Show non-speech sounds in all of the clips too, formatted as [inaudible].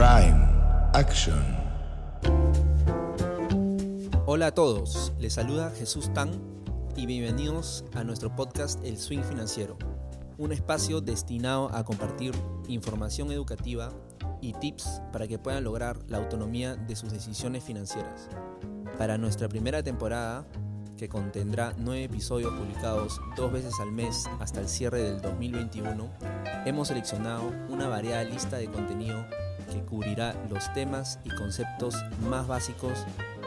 Prime Action. Hola a todos, les saluda Jesús Tan y bienvenidos a nuestro podcast El Swing Financiero, un espacio destinado a compartir información educativa y tips para que puedan lograr la autonomía de sus decisiones financieras. Para nuestra primera temporada, que contendrá nueve episodios publicados dos veces al mes hasta el cierre del 2021, hemos seleccionado una variada lista de contenido que cubrirá los temas y conceptos más básicos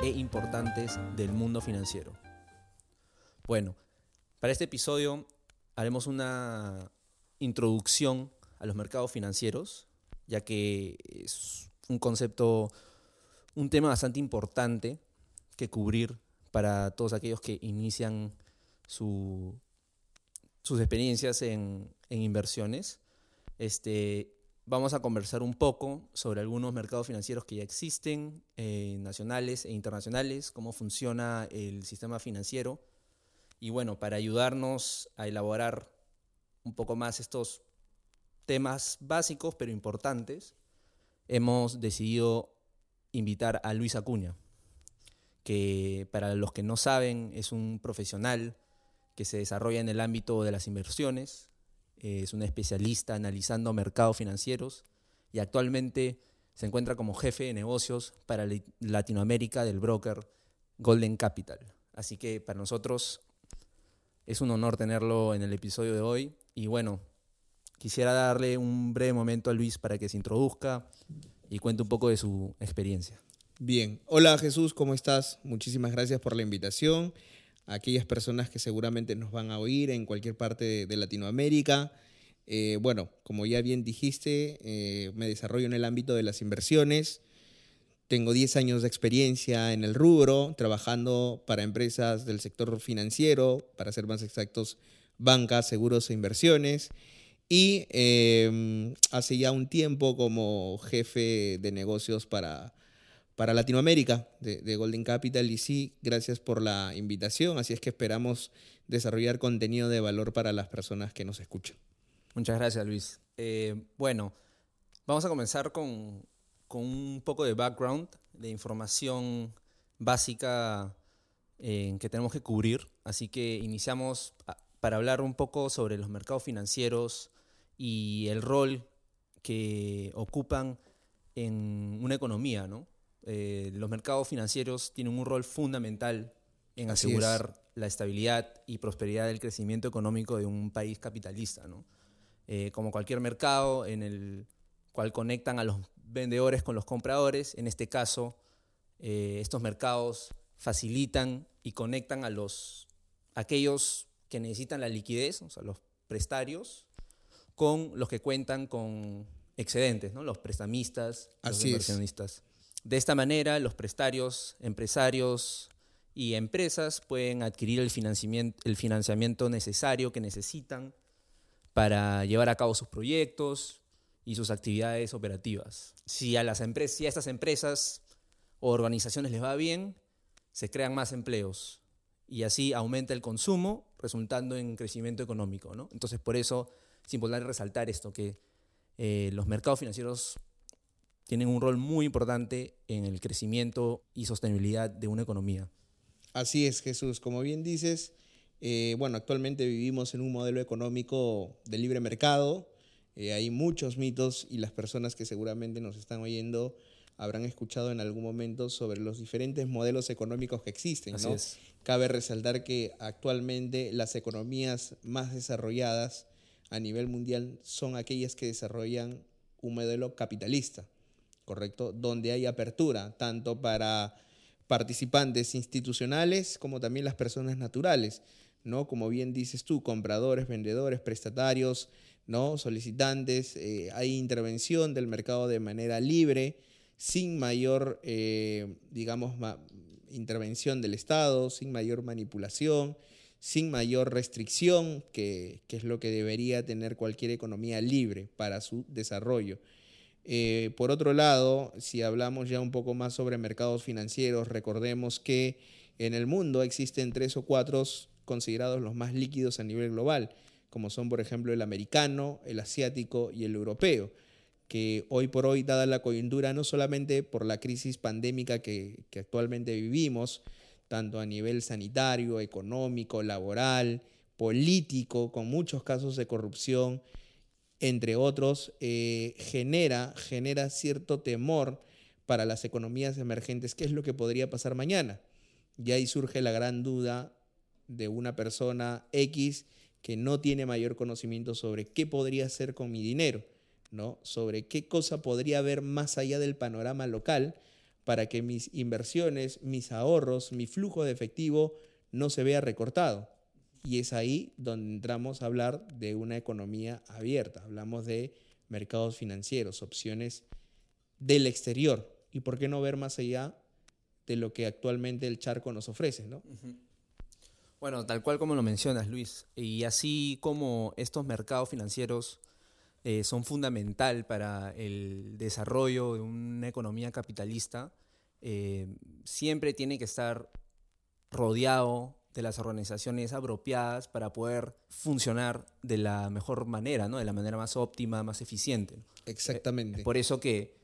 e importantes del mundo financiero. Bueno, para este episodio haremos una introducción a los mercados financieros, ya que es un concepto, un tema bastante importante que cubrir para todos aquellos que inician sus experiencias en, inversiones. Este, vamos a conversar un poco sobre algunos mercados financieros que ya existen, eh, nacionales e internacionales, cómo funciona el sistema financiero. Y bueno, para ayudarnos a elaborar un poco más estos temas básicos pero importantes, hemos decidido invitar a Luis Acuña que para los que no saben es un profesional que se desarrolla en el ámbito de las inversiones, es un especialista analizando mercados financieros y actualmente se encuentra como jefe de negocios para Latinoamérica del broker Golden Capital. Así que para nosotros es un honor tenerlo en el episodio de hoy y bueno, quisiera darle un breve momento a Luis para que se introduzca y cuente un poco de su experiencia. Bien, hola Jesús, ¿cómo estás? Muchísimas gracias por la invitación. Aquellas personas que seguramente nos van a oír en cualquier parte de, Latinoamérica. Eh, bueno, como ya bien dijiste, eh, me desarrollo en el ámbito de las inversiones. Tengo 10 años de experiencia en el rubro, trabajando para empresas del sector financiero, para ser más exactos, bancas, seguros e inversiones. Y em, hace ya un tiempo como jefe de negocios para para Latinoamérica de, Golden Capital y sí, gracias por la invitación, así es que esperamos desarrollar contenido de valor para las personas que nos escuchan. Muchas gracias Luis. Eh, bueno, vamos a comenzar con, un poco de background, de información básica eh, que tenemos que cubrir, así que iniciamos para hablar un poco sobre los mercados financieros y el rol que ocupan en una economía, ¿no? Eh, los mercados financieros tienen un rol fundamental en asegurar la estabilidad y prosperidad del crecimiento económico de un país capitalista. Eh, como cualquier mercado en el cual conectan a los vendedores con los compradores, en este caso, eh, estos mercados facilitan y conectan a los aquellos que necesitan la liquidez, o sea, los prestarios, con los que cuentan con excedentes, ¿no? los prestamistas, los inversionistas. De esta manera, los prestarios, empresarios y empresas pueden adquirir el financiamiento, necesario que necesitan para llevar a cabo sus proyectos y sus actividades operativas. Si a, las empresas, estas empresas o organizaciones les va bien, se crean más empleos y así aumenta el consumo, resultando en crecimiento económico. ¿no? Entonces, por eso es importante resaltar esto, que eh, los mercados financieros tienen un rol muy importante en el crecimiento y sostenibilidad de una economía. Así es, Jesús. Como bien dices, eh, bueno, actualmente vivimos en un modelo económico de libre mercado. Eh, hay muchos mitos y las personas que seguramente nos están oyendo habrán escuchado en algún momento sobre los diferentes modelos económicos que existen. ¿no? Cabe resaltar que actualmente las economías más desarrolladas a nivel mundial son aquellas que desarrollan un modelo capitalista. ¿Correcto? Donde hay apertura, tanto para participantes institucionales como también las personas naturales, ¿no? Como bien dices tú, compradores, vendedores, prestatarios, ¿no? Solicitantes, eh, hay intervención del mercado de manera libre, sin mayor, eh, digamos, intervención del Estado, sin mayor manipulación, sin mayor restricción, que es lo que debería tener cualquier economía libre para su desarrollo. Eh, por otro lado, si hablamos ya un poco más sobre mercados financieros, recordemos que en el mundo existen tres o cuatro considerados los más líquidos a nivel global, como son por ejemplo el americano, el asiático y el europeo. que hoy por hoy, dada la coyuntura, no solamente por la crisis pandémica que, que actualmente vivimos, tanto a nivel sanitario, económico, laboral, político, con muchos casos de corrupción, entre otros, eh, genera, genera cierto temor para las economías emergentes, qué es lo que podría pasar mañana. Y ahí surge la gran duda de una persona X que no tiene mayor conocimiento sobre qué podría hacer con mi dinero, ¿no? Sobre qué cosa podría haber más allá del panorama local para que mis inversiones, mis ahorros, mi flujo de efectivo no se vea recortado. Y es ahí donde entramos a hablar de una economía abierta. Hablamos de mercados financieros, opciones del exterior. ¿Y por qué no ver más allá de lo que actualmente el charco nos ofrece? ¿no? Bueno, tal cual como lo mencionas, Luis. Y así como estos mercados financieros eh, son fundamental para el desarrollo de una economía capitalista, eh, siempre tiene que estar rodeado de las organizaciones apropiadas para poder funcionar de la mejor manera, ¿no? de la manera más óptima, más eficiente. Exactamente. por eso que,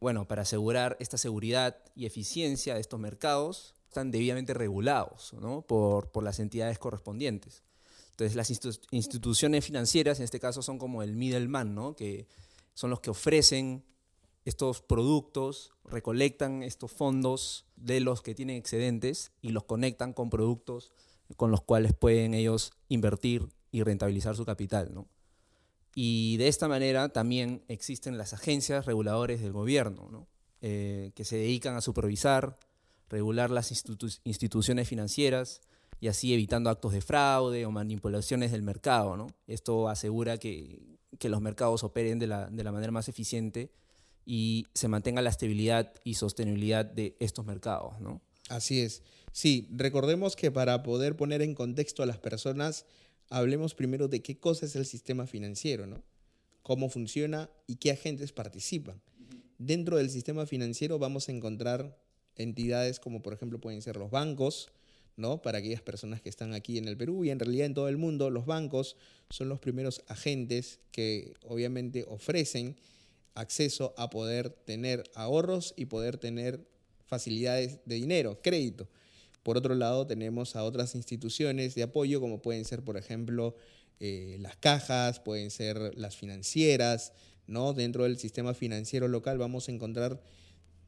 bueno, para asegurar esta seguridad y eficiencia de estos mercados, están debidamente regulados ¿no? por, por las entidades correspondientes. Entonces las instituciones financieras en este caso son como el middleman, ¿no? que son los que ofrecen estos productos, recolectan estos fondos de los que tienen excedentes y los conectan con productos con los cuales pueden ellos invertir y rentabilizar su capital. Y de esta manera también existen las agencias reguladoras del gobierno, ¿no? Eh, que se dedican a supervisar, regular las instituciones financieras, y así evitando actos de fraude o manipulaciones del mercado. Esto asegura que, los mercados operen de la, manera más eficiente y se mantenga la estabilidad y sostenibilidad de estos mercados. ¿no? Así es. Sí, recordemos que para poder poner en contexto a las personas, hablemos primero de qué cosa es el sistema financiero, ¿no? cómo funciona y qué agentes participan. Dentro del sistema financiero vamos a encontrar entidades como por ejemplo pueden ser los bancos, ¿no? Para aquellas personas que están aquí en el Perú y en realidad en todo el mundo, los bancos son los primeros agentes que obviamente ofrecen acceso a poder tener ahorros y poder tener facilidades de dinero, crédito. Por otro lado, tenemos a otras instituciones de apoyo, como pueden ser, por ejemplo, eh, las cajas, pueden ser las financieras, ¿no? Dentro del sistema financiero local vamos a encontrar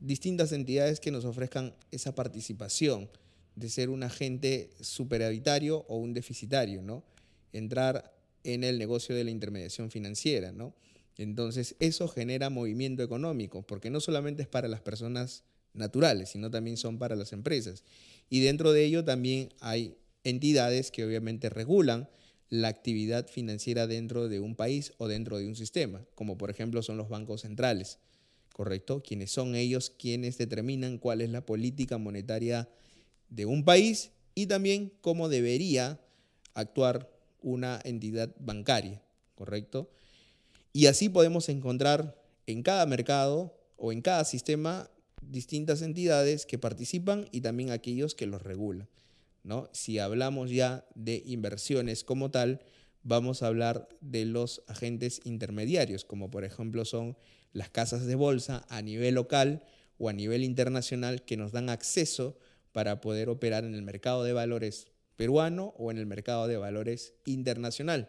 distintas entidades que nos ofrezcan esa participación de ser un agente superavitario o un deficitario, ¿no? Entrar en el negocio de la intermediación financiera, ¿no? Entonces, eso genera movimiento económico, porque no solamente es para las personas naturales, sino también son para las empresas. Y dentro de ello también hay entidades que obviamente regulan la actividad financiera dentro de un país o dentro de un sistema, como por ejemplo son los bancos centrales, ¿correcto? Quienes son ellos quienes determinan cuál es la política monetaria de un país y también cómo debería actuar una entidad bancaria, ¿correcto? Y así podemos encontrar en cada mercado o en cada sistema distintas entidades que participan y también aquellos que los regulan. ¿no? Si hablamos ya de inversiones como tal, vamos a hablar de los agentes intermediarios, como por ejemplo son las casas de bolsa a nivel local o a nivel internacional que nos dan acceso para poder operar en el mercado de valores peruano o en el mercado de valores internacional.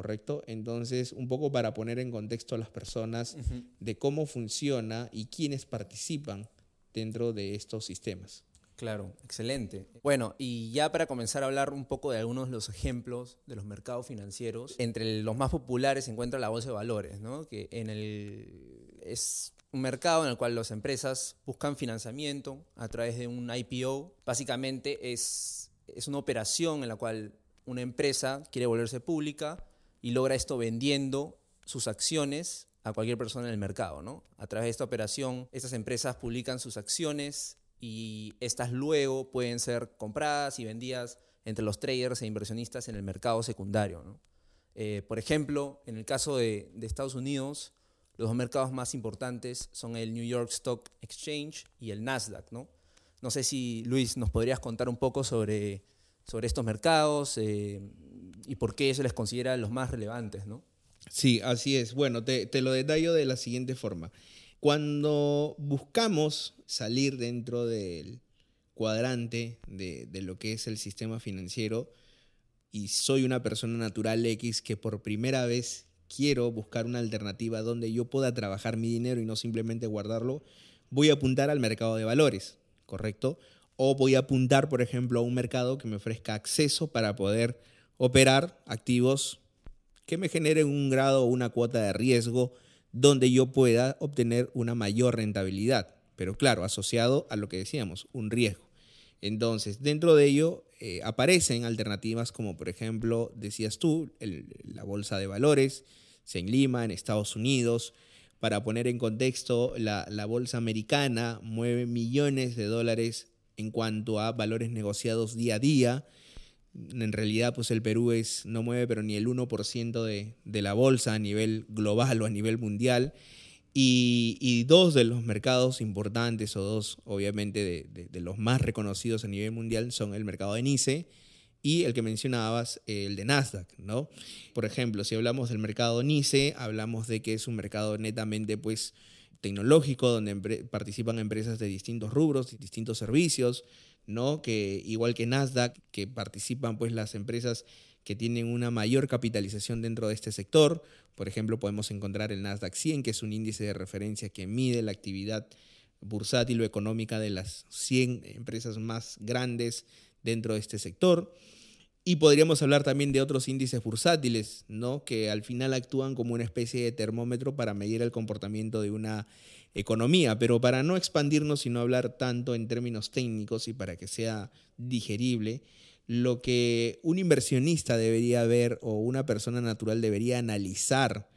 ¿Correcto? Entonces, un poco para poner en contexto a las personas de cómo funciona y quiénes participan dentro de estos sistemas. Claro, excelente. Bueno, y ya para comenzar a hablar un poco de algunos de los ejemplos de los mercados financieros, entre los más populares se encuentra la bolsa de valores, ¿no? que en el, es un mercado en el cual las empresas buscan financiamiento a través de un IPO. Básicamente es, es una operación en la cual una empresa quiere volverse pública y logra esto vendiendo sus acciones a cualquier persona en el mercado. ¿no? A través de esta operación, estas empresas publican sus acciones y estas luego pueden ser compradas y vendidas entre los traders e inversionistas en el mercado secundario. ¿no? Eh, por ejemplo, en el caso de, de Estados Unidos, los dos mercados más importantes son el New York Stock Exchange y el Nasdaq, ¿no? No sé si, Luis, nos podrías contar un poco sobre, sobre estos mercados eh, y por qué se les considera los más relevantes, ¿no? Sí, así es. Bueno, te, lo detallo de la siguiente forma. Cuando buscamos salir dentro del cuadrante de, de, lo que es el sistema financiero y soy una persona natural X que por primera vez quiero buscar una alternativa donde yo pueda trabajar mi dinero y no simplemente guardarlo, voy a apuntar al mercado de valores, ¿correcto? O voy a apuntar, por ejemplo, a un mercado que me ofrezca acceso para poder operar activos que me generen un grado o una cuota de riesgo donde yo pueda obtener una mayor rentabilidad, pero claro, asociado a lo que decíamos, un riesgo. Entonces, dentro de ello eh, aparecen alternativas como, por ejemplo, decías tú, la bolsa de valores, en Lima, en Estados Unidos. Para poner en contexto, la, la bolsa americana mueve millones de dólares en cuanto a valores negociados día a día en realidad pues el Perú es, no mueve pero ni el 1% de, de la bolsa a nivel global o a nivel mundial. Y, y, dos de los mercados importantes o dos obviamente de, de, de, los más reconocidos a nivel mundial son el mercado de Nice y el que mencionabas, el de Nasdaq, ¿no? Por ejemplo, si hablamos del mercado Nice, hablamos de que es un mercado netamente pues tecnológico donde participan empresas de distintos rubros, distintos servicios, ¿no? Que igual que Nasdaq, que participan pues las empresas que tienen una mayor capitalización dentro de este sector. Por ejemplo, podemos encontrar el Nasdaq 100, que es un índice de referencia que mide la actividad bursátil o económica de las 100 empresas más grandes dentro de este sector. Y podríamos hablar también de otros índices bursátiles, ¿no? que al final actúan como una especie de termómetro para medir el comportamiento de una economía, pero para no expandirnos y no hablar tanto en términos técnicos y para que sea digerible, lo que un inversionista debería ver o una persona natural debería analizar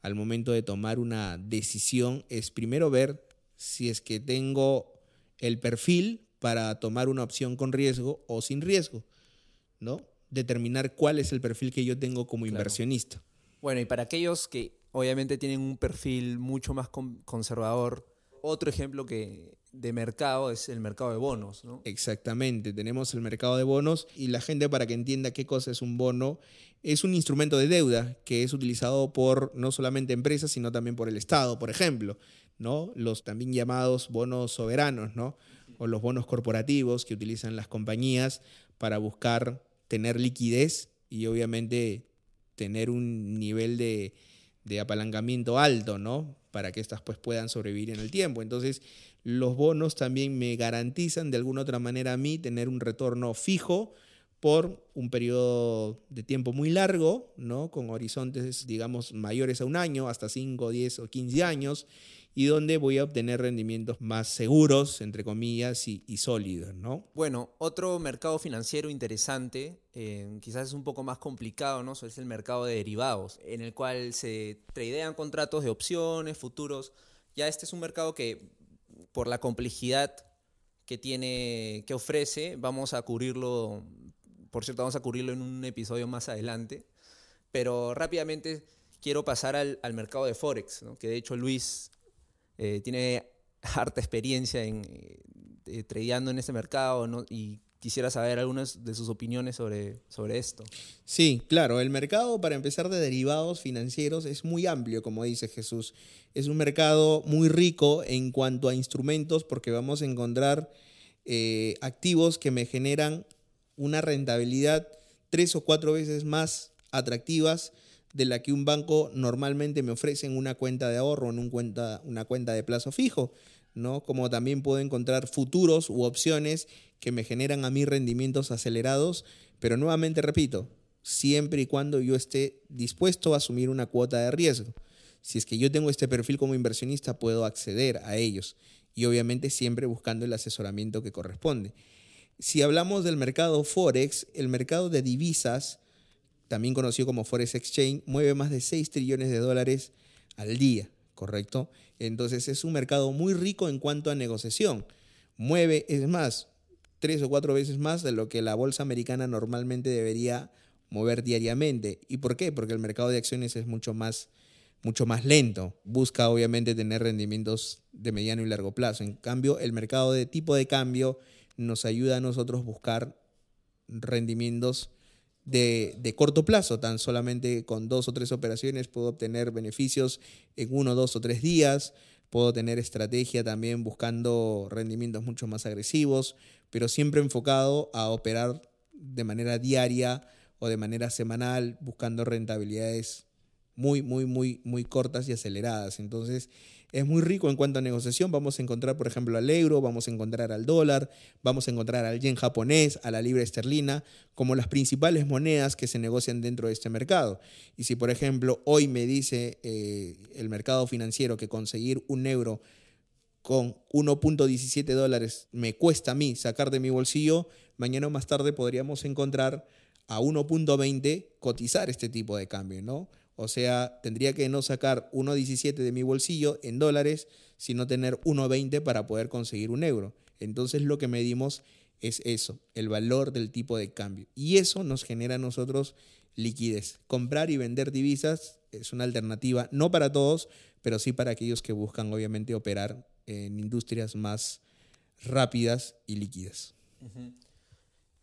al momento de tomar una decisión es primero ver si es que tengo el perfil para tomar una opción con riesgo o sin riesgo, ¿no? Determinar cuál es el perfil que yo tengo como claro. inversionista. Bueno, y para aquellos que obviamente tienen un perfil mucho más conservador. Otro ejemplo que de mercado es el mercado de bonos, ¿no? Exactamente, tenemos el mercado de bonos y la gente para que entienda qué cosa es un bono, es un instrumento de deuda que es utilizado por no solamente empresas, sino también por el Estado, por ejemplo, ¿no? Los también llamados bonos soberanos, ¿no? O los bonos corporativos que utilizan las compañías para buscar tener liquidez y obviamente tener un nivel de, de apalancamiento alto, ¿no? Para que estas pues puedan sobrevivir en el tiempo. Entonces, los bonos también me garantizan de alguna otra manera a mí tener un retorno fijo por un periodo de tiempo muy largo, ¿no? Con horizontes, digamos, mayores a un año, hasta 5, 10 o 15 años, y donde voy a obtener rendimientos más seguros, entre comillas, y, y sólidos, ¿no? Bueno, otro mercado financiero interesante, eh, quizás es un poco más complicado, ¿no? es el mercado de derivados, en el cual se tradean contratos de opciones, futuros. Ya este es un mercado que, por la complejidad que tiene, que ofrece, vamos a cubrirlo, por cierto, vamos a cubrirlo en un episodio más adelante, pero rápidamente quiero pasar al, al mercado de Forex, ¿no? que de hecho Luis eh, tiene [laughs] harta experiencia en eh, tradeando en este mercado y quisiera saber algunas de sus opiniones sobre, sobre esto. Sí, claro, el mercado para empezar de derivados financieros es muy amplio, como dice Jesús. Es un mercado muy rico en cuanto a instrumentos porque vamos a encontrar eh, activos que me generan una rentabilidad tres o cuatro veces más atractivas de la que un banco normalmente me ofrece en una cuenta de ahorro, en un cuenta, una cuenta de plazo fijo, ¿no? Como también puedo encontrar futuros u opciones que me generan a mí rendimientos acelerados, pero nuevamente repito, siempre y cuando yo esté dispuesto a asumir una cuota de riesgo. Si es que yo tengo este perfil como inversionista, puedo acceder a ellos y obviamente siempre buscando el asesoramiento que corresponde. Si hablamos del mercado Forex, el mercado de divisas, también conocido como Forex Exchange, mueve más de 6 trillones de dólares al día, ¿correcto? Entonces es un mercado muy rico en cuanto a negociación. Mueve, es más, tres o cuatro veces más de lo que la bolsa americana normalmente debería mover diariamente. ¿Y por qué? Porque el mercado de acciones es mucho más, mucho más lento. Busca obviamente tener rendimientos de mediano y largo plazo. En cambio, el mercado de tipo de cambio nos ayuda a nosotros buscar rendimientos de, de, corto plazo, tan solamente con dos o tres operaciones puedo obtener beneficios en uno, dos o tres días, puedo tener estrategia también buscando rendimientos mucho más agresivos, pero siempre enfocado a operar de manera diaria o de manera semanal, buscando rentabilidades muy, muy, muy, muy cortas y aceleradas. Entonces, es muy rico en cuanto a negociación. Vamos a encontrar, por ejemplo, al euro, vamos a encontrar al dólar, vamos a encontrar al yen japonés, a la libra esterlina, como las principales monedas que se negocian dentro de este mercado. Y si, por ejemplo, hoy me dice eh, el mercado financiero que conseguir un euro con 1.17 dólares me cuesta a mí sacar de mi bolsillo, mañana o más tarde podríamos encontrar a 1.20 cotizar este tipo de cambio, ¿no? O sea, tendría que no sacar 1.17 de mi bolsillo en dólares, sino tener 1.20 para poder conseguir un euro. Entonces lo que medimos es eso, el valor del tipo de cambio. Y eso nos genera a nosotros liquidez. Comprar y vender divisas es una alternativa, no para todos, pero sí para aquellos que buscan obviamente operar en industrias más rápidas y líquidas.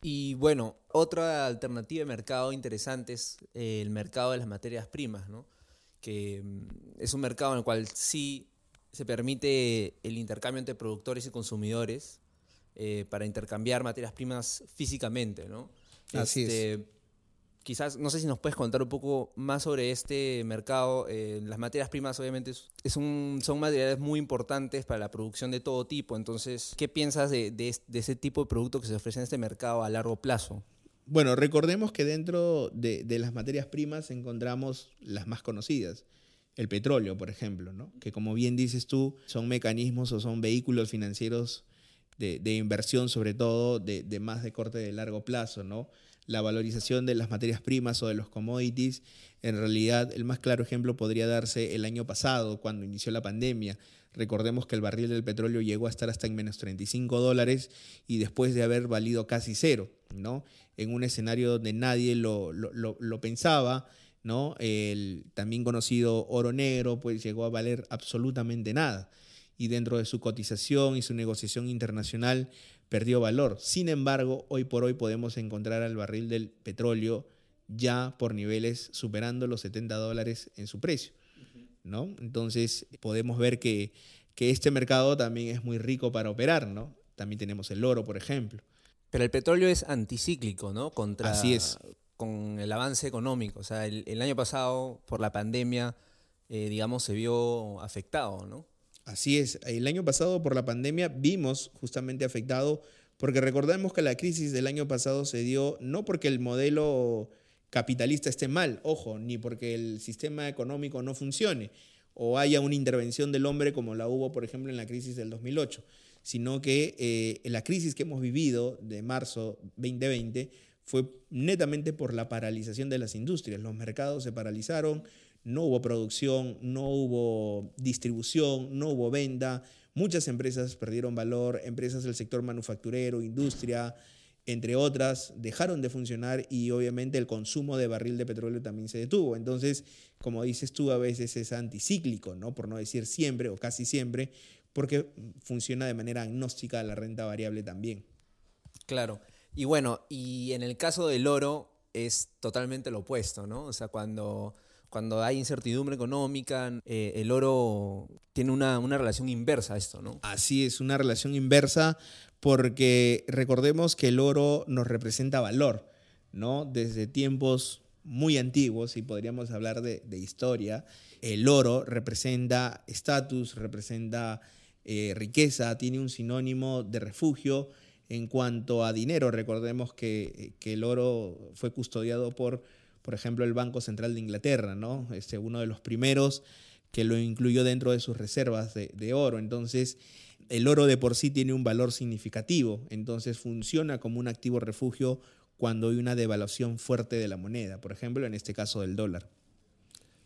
Y bueno, otra alternativa de mercado interesante es eh, el mercado de las materias primas, ¿no? que mm, es un mercado en el cual sí se permite el intercambio entre productores y consumidores eh, para intercambiar materias primas físicamente. ¿no? Así es este, quizás, no sé si nos puedes contar un poco más sobre este mercado. Eh, las materias primas obviamente es un, son materiales muy importantes para la producción de todo tipo. Entonces, ¿qué piensas de, de, ese tipo de producto que se ofrece en este mercado a largo plazo? Bueno, recordemos que dentro de, de, las materias primas encontramos las más conocidas. El petróleo, por ejemplo, ¿no? que como bien dices tú, son mecanismos o son vehículos financieros de, inversión, sobre todo de más de corte de largo plazo, ¿no? La valorización de las materias primas o de los commodities. En realidad, el más claro ejemplo podría darse el año pasado, cuando inició la pandemia. Recordemos que el barril del petróleo llegó a estar hasta en menos 35 dólares y después de haber valido casi cero, ¿no? En un escenario donde nadie lo, lo, lo pensaba, ¿no? El también conocido oro negro, pues llegó a valer absolutamente nada. Y dentro de su cotización y su negociación internacional, perdió valor. Sin embargo, hoy por hoy podemos encontrar al barril del petróleo ya por niveles superando los 70 dólares en su precio. ¿no? Entonces podemos ver que, que este mercado también es muy rico para operar. ¿no? También tenemos el oro, por ejemplo. Pero el petróleo es anticíclico, ¿no? Contra, Así es. Con el avance económico. O sea, el, el año pasado, por la pandemia, eh, digamos, se vio afectado, ¿no? Así es, el año pasado por la pandemia vimos justamente afectado, porque recordemos que la crisis del año pasado se dio no porque el modelo capitalista esté mal, ojo, ni porque el sistema económico no funcione o haya una intervención del hombre como la hubo, por ejemplo, en la crisis del 2008, sino que eh, la crisis que hemos vivido de marzo 2020 fue netamente por la paralización de las industrias. Los mercados se paralizaron, no hubo producción, no hubo distribución, no hubo venta. Muchas empresas perdieron valor, empresas del sector manufacturero, industria, entre otras, dejaron de funcionar y obviamente el consumo de barril de petróleo también se detuvo. Entonces, como dices tú, a veces es anticíclico, ¿no? por no decir siempre o casi siempre, porque funciona de manera agnóstica la renta variable también. Claro. Y bueno, y en el caso del oro es totalmente lo opuesto, ¿no? O sea, cuando cuando hay incertidumbre económica, eh, el oro tiene una, una, relación inversa a esto, ¿no? Así es, una relación inversa porque recordemos que el oro nos representa valor, ¿no? Desde tiempos muy antiguos, y podríamos hablar de, historia, el oro representa estatus, representa eh, riqueza, tiene un sinónimo de refugio. En cuanto a dinero, recordemos que, que el oro fue custodiado por por ejemplo, el Banco Central de Inglaterra, ¿no? Este, uno de los primeros que lo incluyó dentro de sus reservas de, de oro. Entonces, el oro de por sí tiene un valor significativo, entonces funciona como un activo refugio cuando hay una devaluación fuerte de la moneda, por ejemplo, en este caso del dólar.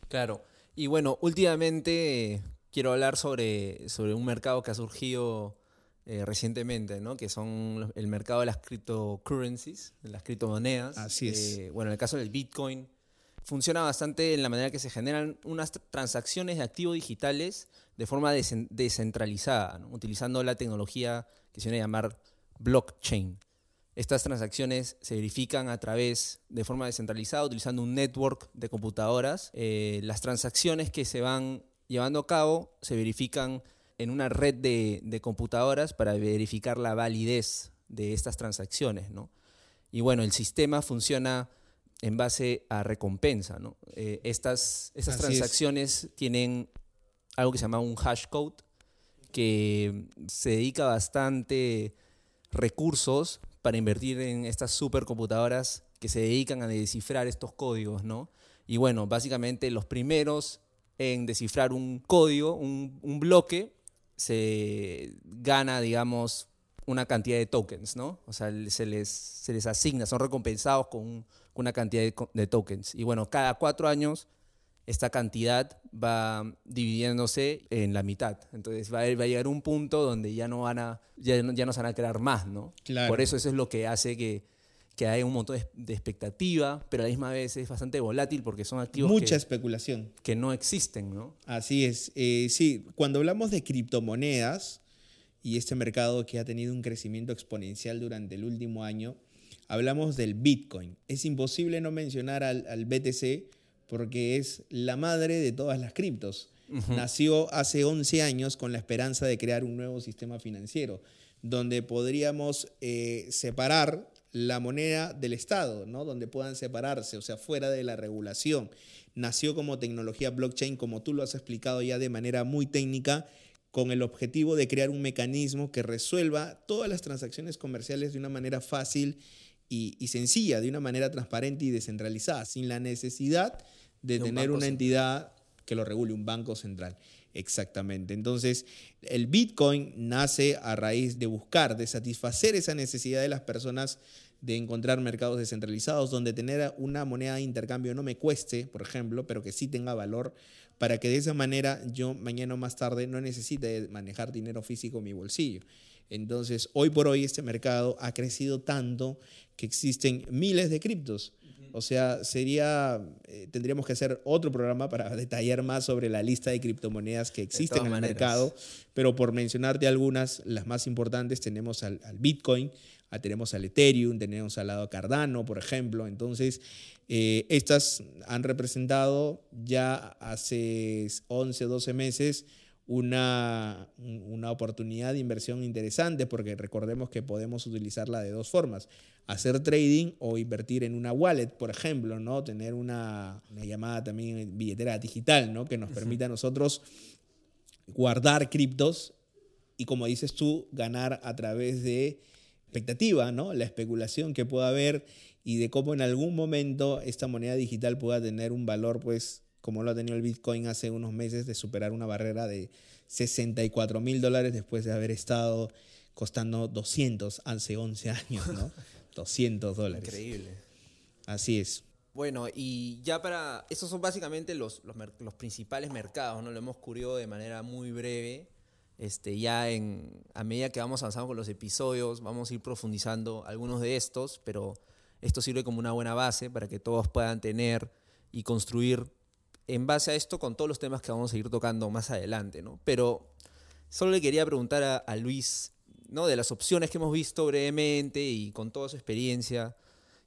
Claro, y bueno, últimamente quiero hablar sobre, sobre un mercado que ha surgido eh, recientemente, ¿no? que son el mercado de las cryptocurrencies, de las criptomonedas. Así es. Eh, bueno, en el caso del Bitcoin, funciona bastante en la manera que se generan unas transacciones de activos digitales de forma descentralizada, ¿no? utilizando la tecnología que se viene a llamar blockchain. Estas transacciones se verifican a través de forma descentralizada utilizando un network de computadoras. Eh, las transacciones que se van llevando a cabo se verifican en una red de, de computadoras para verificar la validez de estas transacciones. ¿no? Y bueno, el sistema funciona en base a recompensa. ¿no? Eh, estas estas transacciones tienen algo que se llama un hash code que se dedica bastante recursos para invertir en estas supercomputadoras que se dedican a descifrar estos códigos, ¿no? Y bueno, básicamente los primeros en descifrar un código, un, un bloque, se gana, digamos, una cantidad de tokens, ¿no? O sea, se les, se les asigna, son recompensados con, una cantidad de, tokens. Y bueno, cada cuatro años esta cantidad va dividiéndose en la mitad. Entonces va a, va a llegar un punto donde ya no van a, ya no, ya no se van a crear más, ¿no? Por eso eso es lo que hace que, que haya un montón de, expectativa, pero a la misma vez es bastante volátil porque son activos Mucha especulación. que no existen, ¿no? Así es. Eh, sí, cuando hablamos de criptomonedas, y este mercado que ha tenido un crecimiento exponencial durante el último año, hablamos del Bitcoin. Es imposible no mencionar al, BTC porque es la madre de todas las criptos. Nació hace 11 años con la esperanza de crear un nuevo sistema financiero, donde podríamos eh, separar la moneda del Estado, ¿no? donde puedan separarse, o sea, fuera de la regulación. Nació como tecnología blockchain, como tú lo has explicado ya de manera muy técnica, con el objetivo de crear un mecanismo que resuelva todas las transacciones comerciales de una manera fácil y, sencilla, de una manera transparente y descentralizada, sin la necesidad de, tener una entidad que lo regule, un banco central. Exactamente. Entonces, el Bitcoin nace a raíz de buscar, de satisfacer esa necesidad de las personas de encontrar mercados descentralizados donde tener una moneda de intercambio no me cueste, por ejemplo, pero que sí tenga valor para que de esa manera yo mañana o más tarde no necesite manejar dinero físico en mi bolsillo. Entonces, hoy por hoy este mercado ha crecido tanto que existen miles de criptos. O sea, sería, eh, tendríamos que hacer otro programa para [laughs] detallar más sobre la lista de criptomonedas que existen en el mercado, pero por mencionarte algunas, las más importantes, tenemos al, al Bitcoin, tenemos al Ethereum, tenemos al lado Cardano, por ejemplo. Entonces, eh, estas han representado ya hace 11, 12 meses una, una oportunidad de inversión interesante porque recordemos que podemos utilizarla de dos formas, hacer trading o invertir en una wallet, por ejemplo, ¿no? tener una, una llamada también billetera digital ¿no? que nos permita a nosotros guardar criptos y como dices tú, ganar a través de expectativa, ¿no? la especulación que pueda haber y de cómo en algún momento esta moneda digital pueda tener un valor, pues como lo ha tenido el Bitcoin hace unos meses, de superar una barrera de 64 mil dólares después de haber estado costando 200 hace 11 años, ¿no? [laughs] 200 dólares. Increíble. Así es. Bueno, y ya para, esos son básicamente los, los, los principales mercados, ¿no? Lo hemos cubierto de manera muy breve. Este, ya en, a medida que vamos avanzando con los episodios, vamos a ir profundizando algunos de estos, pero esto sirve como una buena base para que todos puedan tener y construir en base a esto con todos los temas que vamos a ir tocando más adelante. ¿no? Pero solo le quería preguntar a, a Luis, ¿no? de las opciones que hemos visto brevemente y con toda su experiencia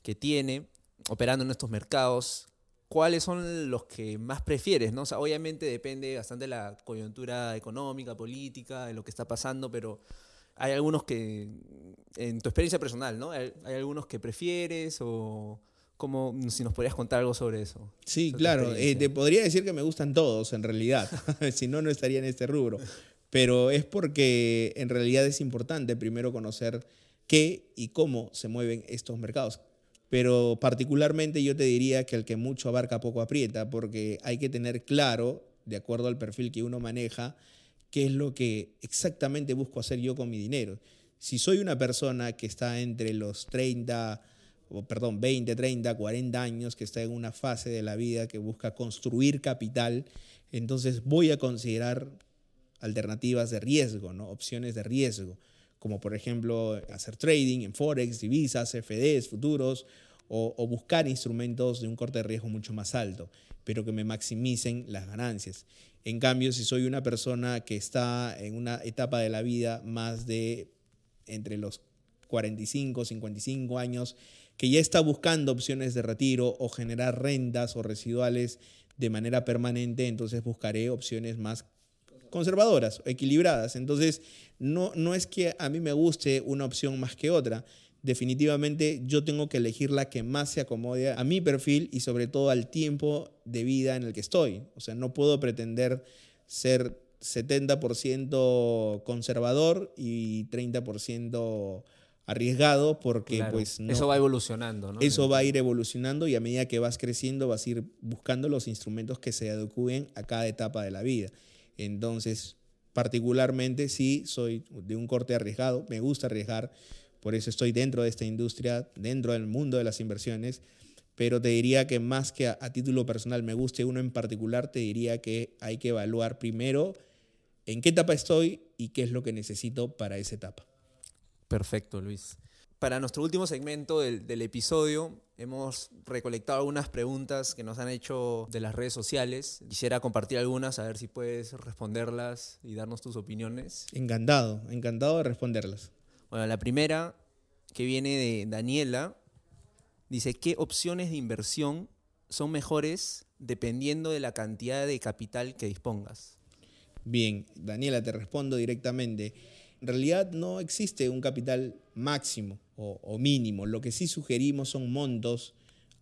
que tiene operando en estos mercados, ¿cuáles son los que más prefieres? ¿no? obviamente depende bastante de la coyuntura económica, política, de lo que está pasando, pero hay algunos que, en tu experiencia personal, ¿no? Hay, algunos que prefieres o como si nos podrías contar algo sobre eso. Sí, claro. Eh, te podría decir que me gustan todos, en realidad. [laughs] si no, no estaría en este rubro. Pero es porque en realidad es importante primero conocer qué y cómo se mueven estos mercados pero particularmente yo te diría que el que mucho abarca poco aprieta, porque hay que tener claro, de acuerdo al perfil que uno maneja, qué es lo que exactamente busco hacer yo con mi dinero. Si soy una persona que está entre los 30, o perdón, 20, 30, 40 años, que está en una fase de la vida que busca construir capital, entonces voy a considerar alternativas de riesgo, ¿no? opciones de riesgo como por ejemplo hacer trading en Forex, divisas, FDs, futuros, o, buscar instrumentos de un corte de riesgo mucho más alto, pero que me maximicen las ganancias. En cambio, si soy una persona que está en una etapa de la vida más de entre los 45, 55 años, que ya está buscando opciones de retiro o generar rentas o residuales de manera permanente, entonces buscaré opciones más conservadoras, equilibradas. Entonces, no, no es que a mí me guste una opción más que otra. Definitivamente yo tengo que elegir la que más se acomode a mi perfil y sobre todo al tiempo de vida en el que estoy. O sea, no puedo pretender ser 70% conservador y 30% arriesgado porque pues eso va evolucionando, ¿no? Eso va a ir evolucionando y a medida que vas creciendo vas a ir buscando los instrumentos que se adecúen a cada etapa de la vida. Entonces, particularmente sí soy de un corte arriesgado, me gusta arriesgar, por eso estoy dentro de esta industria, dentro del mundo de las inversiones, pero te diría que más que a, título personal me guste uno en particular, te diría que hay que evaluar primero en qué etapa estoy y qué es lo que necesito para esa etapa. Perfecto, Luis. Para nuestro último segmento del, episodio, hemos recolectado algunas preguntas que nos han hecho de las redes sociales. Quisiera compartir algunas, a ver si puedes responderlas y darnos tus opiniones. Encantado, encantado de responderlas. Bueno, la primera, que viene de Daniela, dice, ¿qué opciones de inversión son mejores dependiendo de la cantidad de capital que dispongas? Bien, Daniela, te respondo directamente en realidad no existe un capital máximo o, mínimo. Lo que sí sugerimos son montos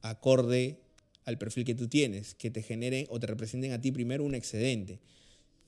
acorde al perfil que tú tienes, que te generen o te representen a ti primero un excedente.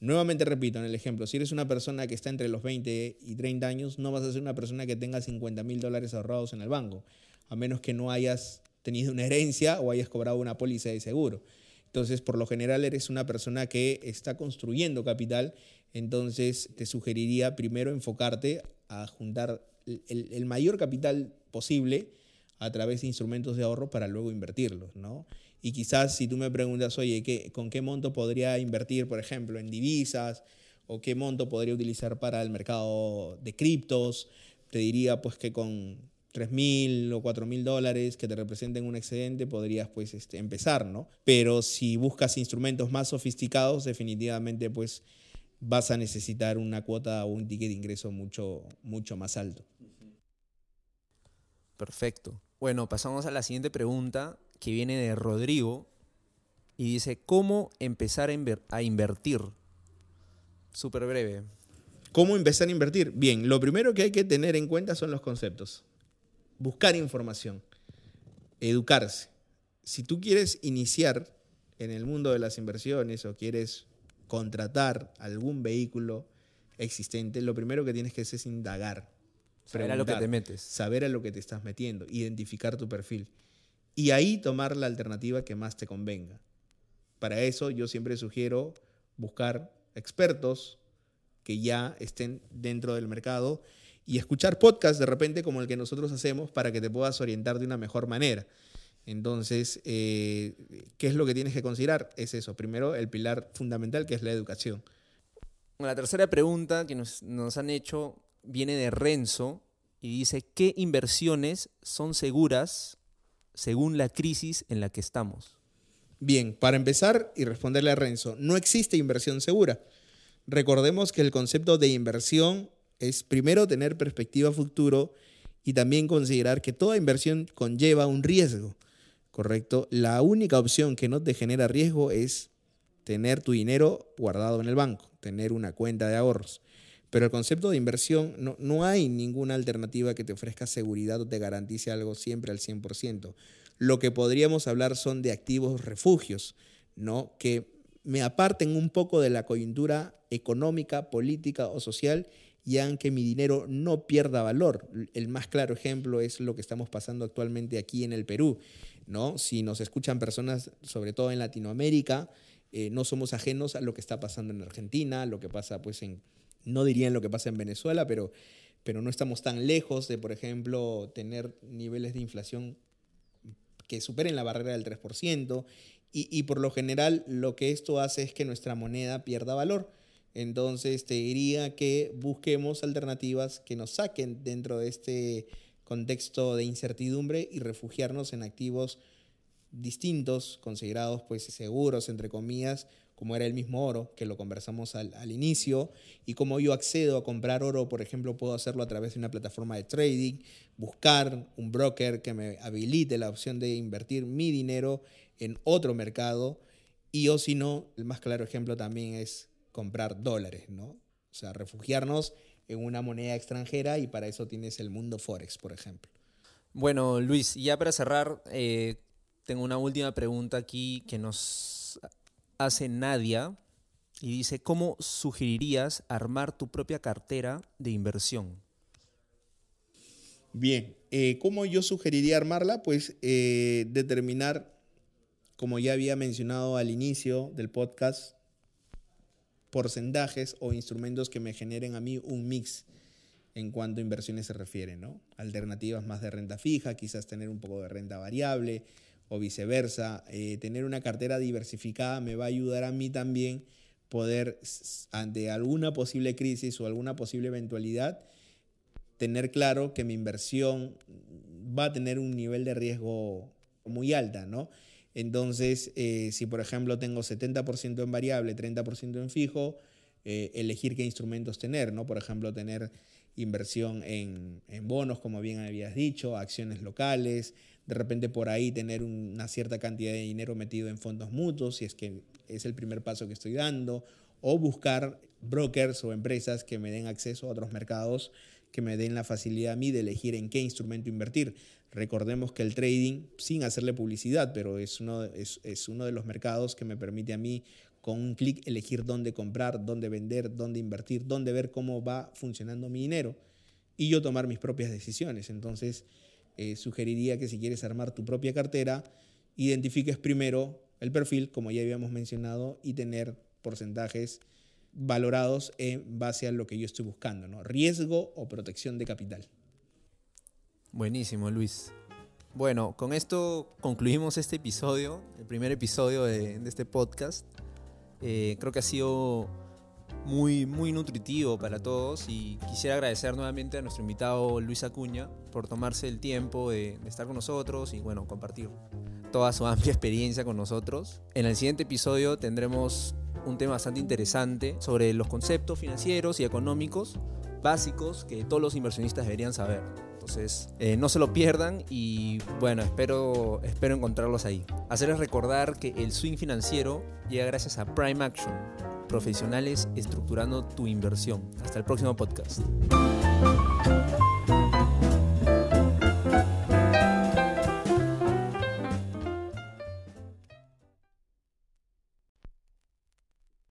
Nuevamente repito en el ejemplo, si eres una persona que está entre los 20 y 30 años, no vas a ser una persona que tenga 50 mil dólares ahorrados en el banco, a menos que no hayas tenido una herencia o hayas cobrado una póliza de seguro. Entonces, por lo general, eres una persona que está construyendo capital entonces te sugeriría primero enfocarte a juntar el, mayor capital posible a través de instrumentos de ahorro para luego invertirlos, ¿no? Y quizás si tú me preguntas, oye, ¿qué, ¿con qué monto podría invertir, por ejemplo, en divisas? ¿O qué monto podría utilizar para el mercado de criptos? Te diría pues que con 3 mil o 4 mil dólares que te representen un excedente podrías pues este, empezar, ¿no? Pero si buscas instrumentos más sofisticados, definitivamente pues vas a necesitar una cuota o un ticket de ingreso mucho, mucho más alto. Perfecto. Bueno, pasamos a la siguiente pregunta que viene de Rodrigo y dice, ¿cómo empezar a, invertir? Súper breve. ¿Cómo empezar a invertir? Bien, lo primero que hay que tener en cuenta son los conceptos. Buscar información, educarse. Si tú quieres iniciar en el mundo de las inversiones o quieres contratar algún vehículo existente, lo primero que tienes que hacer es indagar. Saber a lo que te metes. Saber a lo que te estás metiendo, identificar tu perfil. Y ahí tomar la alternativa que más te convenga. Para eso yo siempre sugiero buscar expertos que ya estén dentro del mercado y escuchar podcasts de repente como el que nosotros hacemos para que te puedas orientar de una mejor manera. Entonces, eh, ¿qué es lo que tienes que considerar? Es eso. Primero, el pilar fundamental que es la educación. La tercera pregunta que nos, han hecho viene de Renzo y dice, ¿qué inversiones son seguras según la crisis en la que estamos? Bien, para empezar y responderle a Renzo, no existe inversión segura. Recordemos que el concepto de inversión es primero tener perspectiva futuro y también considerar que toda inversión conlleva un riesgo. ¿correcto? La única opción que no te genera riesgo es tener tu dinero guardado en el banco, tener una cuenta de ahorros. Pero el concepto de inversión, no, no hay ninguna alternativa que te ofrezca seguridad o te garantice algo siempre al 100%. Lo que podríamos hablar son de activos refugios, ¿no? Que me aparten un poco de la coyuntura económica, política o social y hagan que mi dinero no pierda valor. El más claro ejemplo es lo que estamos pasando actualmente aquí en el Perú. ¿no? Si nos escuchan personas, sobre todo en Latinoamérica, eh, no somos ajenos a lo que está pasando en Argentina, lo que pasa, pues, en, no dirían lo que pasa en Venezuela, pero, pero no estamos tan lejos de, por ejemplo, tener niveles de inflación que superen la barrera del 3%, y, y por lo general lo que esto hace es que nuestra moneda pierda valor. Entonces te diría que busquemos alternativas que nos saquen dentro de este contexto de incertidumbre y refugiarnos en activos distintos, considerados pues seguros, entre comillas, como era el mismo oro, que lo conversamos al, inicio, y como yo accedo a comprar oro, por ejemplo, puedo hacerlo a través de una plataforma de trading, buscar un broker que me habilite la opción de invertir mi dinero en otro mercado, y o si no, el más claro ejemplo también es comprar dólares, ¿no? O sea, refugiarnos en una moneda extranjera y para eso tienes el mundo Forex, por ejemplo. Bueno, Luis, ya para cerrar, eh, tengo una última pregunta aquí que nos hace Nadia y dice, ¿cómo sugerirías armar tu propia cartera de inversión? Bien, eh, ¿cómo yo sugeriría armarla? Pues eh, determinar, como ya había mencionado al inicio del podcast, porcentajes o instrumentos que me generen a mí un mix en cuanto a inversiones se refiere, ¿no? Alternativas más de renta fija, quizás tener un poco de renta variable, o viceversa. Eh, tener una cartera diversificada me va a ayudar a mí también poder, ante alguna posible crisis o alguna posible eventualidad, tener claro que mi inversión va a tener un nivel de riesgo muy alta, ¿no? Entonces, eh, si por ejemplo tengo 70% en variable, 30% en fijo, eh, elegir qué instrumentos tener, ¿no? Por ejemplo, tener inversión en, en, bonos, como bien habías dicho, acciones locales, de repente por ahí tener una cierta cantidad de dinero metido en fondos mutuos, si es que es el primer paso que estoy dando, o buscar brokers o empresas que me den acceso a otros mercados, que me den la facilidad a mí de elegir en qué instrumento invertir. Recordemos que el trading, sin hacerle publicidad, pero es uno, es, uno de los mercados que me permite a mí con un clic elegir dónde comprar, dónde vender, dónde invertir, dónde ver cómo va funcionando mi dinero y yo tomar mis propias decisiones. Entonces, eh, sugeriría que si quieres armar tu propia cartera, identifiques primero el perfil, como ya habíamos mencionado, y tener porcentajes valorados en base a lo que yo estoy buscando, ¿no? Riesgo o protección de capital. Buenísimo, Luis. Bueno, con esto concluimos este episodio, el primer episodio de, este podcast. Eh, creo que ha sido muy, muy nutritivo para todos y quisiera agradecer nuevamente a nuestro invitado Luis Acuña por tomarse el tiempo de, estar con nosotros y bueno, compartir toda su amplia experiencia con nosotros. En el siguiente episodio tendremos un tema bastante interesante sobre los conceptos financieros y económicos básicos que todos los inversionistas deberían saber. Entonces, eh, no se lo pierdan y bueno, espero, espero encontrarlos ahí. Hacerles recordar que el swing financiero llega gracias a Prime Action profesionales estructurando tu inversión. Hasta el próximo podcast.